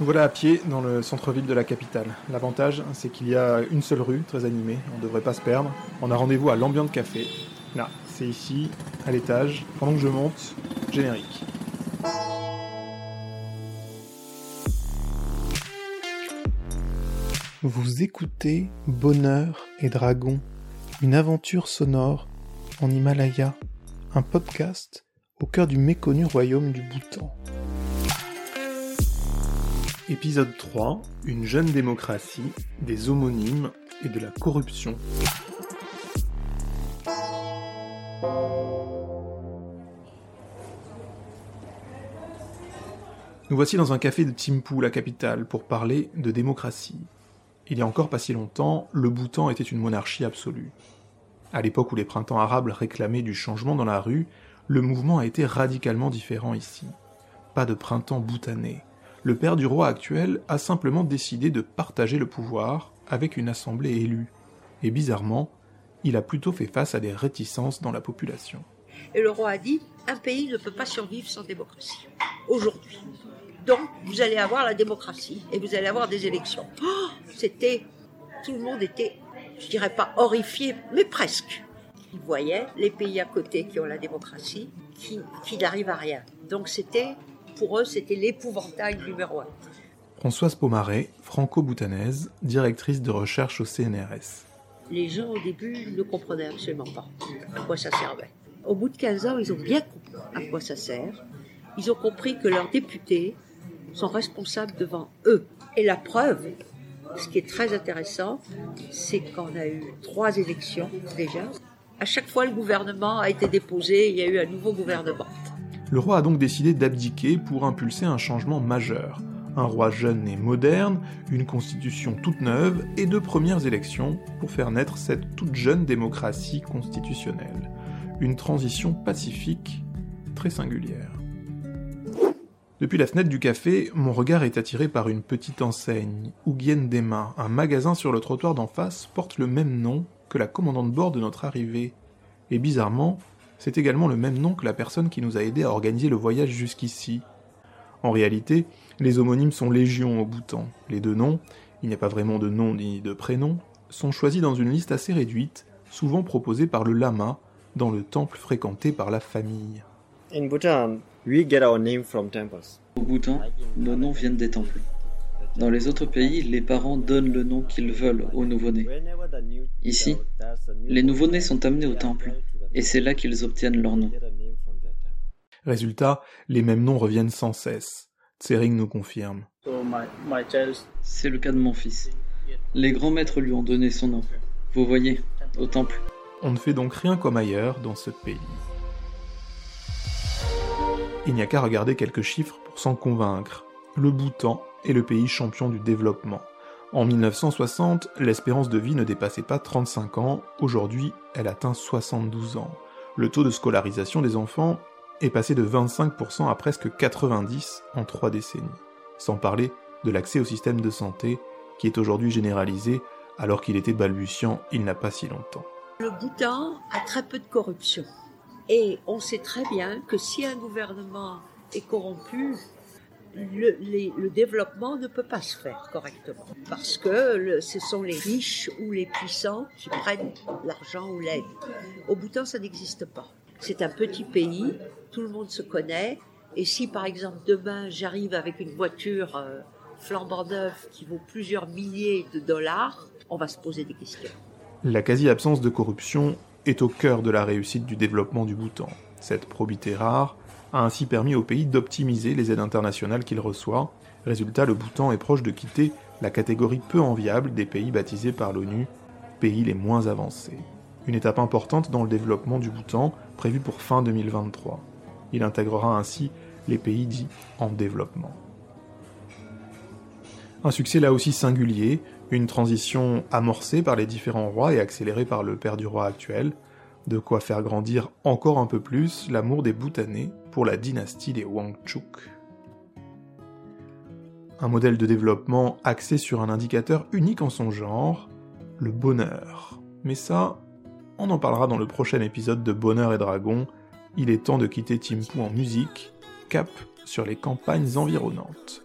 Nous voilà à pied dans le centre-ville de la capitale. L'avantage, c'est qu'il y a une seule rue, très animée, on ne devrait pas se perdre. On a rendez-vous à l'Ambient Café. Là, c'est ici, à l'étage. Pendant que je monte, générique. Vous écoutez Bonheur et Dragon, une aventure sonore en Himalaya, un podcast au cœur du méconnu royaume du Bhoutan. Épisode 3 Une jeune démocratie, des homonymes et de la corruption. Nous voici dans un café de Thimphu, la capitale, pour parler de démocratie. Il y a encore pas si longtemps, le Bhoutan était une monarchie absolue. À l'époque où les printemps arabes réclamaient du changement dans la rue, le mouvement a été radicalement différent ici. Pas de printemps bhoutanais le père du roi actuel a simplement décidé de partager le pouvoir avec une assemblée élue. Et bizarrement, il a plutôt fait face à des réticences dans la population. Et le roi a dit, un pays ne peut pas survivre sans démocratie. Aujourd'hui. Donc, vous allez avoir la démocratie et vous allez avoir des élections. Oh, c'était, tout le monde était, je dirais pas horrifié, mais presque. Ils voyaient les pays à côté qui ont la démocratie, qui, qui n'arrivent à rien. Donc c'était pour eux, c'était l'épouvantail numéro un. Françoise Pomaret, franco-boutanaise, directrice de recherche au CNRS. Les gens au début ne comprenaient absolument pas à quoi ça servait. Au bout de 15 ans, ils ont bien compris à quoi ça sert. Ils ont compris que leurs députés sont responsables devant eux. Et la preuve, ce qui est très intéressant, c'est qu'on a eu trois élections déjà. À chaque fois, le gouvernement a été déposé, il y a eu un nouveau gouvernement. Le roi a donc décidé d'abdiquer pour impulser un changement majeur. Un roi jeune et moderne, une constitution toute neuve et deux premières élections pour faire naître cette toute jeune démocratie constitutionnelle. Une transition pacifique très singulière. Depuis la fenêtre du café, mon regard est attiré par une petite enseigne, Ougien Dema, un magasin sur le trottoir d'en face porte le même nom que la commandante de bord de notre arrivée. Et bizarrement, c'est également le même nom que la personne qui nous a aidé à organiser le voyage jusqu'ici. En réalité, les homonymes sont légion au Bhoutan. Les deux noms, il n'y a pas vraiment de nom ni de prénom, sont choisis dans une liste assez réduite, souvent proposée par le lama dans le temple fréquenté par la famille. In Bhutan, we get our name from temples. Au Bhoutan, nos noms viennent des temples. Dans les autres pays, les parents donnent le nom qu'ils veulent aux nouveau-nés. Ici, les nouveau-nés sont amenés au temple et c'est là qu'ils obtiennent leur nom. Résultat, les mêmes noms reviennent sans cesse. Tsering nous confirme. C'est le cas de mon fils. Les grands maîtres lui ont donné son nom. Vous voyez, au temple. On ne fait donc rien comme ailleurs dans ce pays. Il n'y a qu'à regarder quelques chiffres pour s'en convaincre. Le Bhoutan est le pays champion du développement. En 1960, l'espérance de vie ne dépassait pas 35 ans, aujourd'hui elle atteint 72 ans. Le taux de scolarisation des enfants est passé de 25% à presque 90% en trois décennies. Sans parler de l'accès au système de santé, qui est aujourd'hui généralisé alors qu'il était balbutiant il n'a pas si longtemps. Le Bhoutan a très peu de corruption. Et on sait très bien que si un gouvernement est corrompu, le, développement ne peut pas se faire correctement parce que ce sont les riches ou les puissants qui prennent l'argent ou l'aide. Au Bhoutan, ça n'existe pas. C'est un petit pays, tout le monde se connaît, et si par exemple demain j'arrive avec une voiture euh, flambant neuve qui vaut plusieurs milliers de dollars, on va se poser des questions. La quasi-absence de corruption est au cœur de la réussite du développement du Bhoutan. Cette probité rare a ainsi permis au pays d'optimiser les aides internationales qu'il reçoit. Résultat, le Bhoutan est proche de quitter la catégorie peu enviable des pays baptisés par l'ONU pays les moins avancés. Une étape importante dans le développement du Bhoutan, prévue pour fin 2023. Il intégrera ainsi les pays dits en développement. Un succès là aussi singulier, une transition amorcée par les différents rois et accélérée par le père du roi actuel, de quoi faire grandir encore un peu plus l'amour des Bhoutanais pour la dynastie des Wangchuk. Un modèle de développement axé sur un indicateur unique en son genre, le bonheur. Mais ça, on en parlera dans le prochain épisode de Bonheur et Dragon. Il est temps de quitter Timpu en musique, cap sur les campagnes environnantes.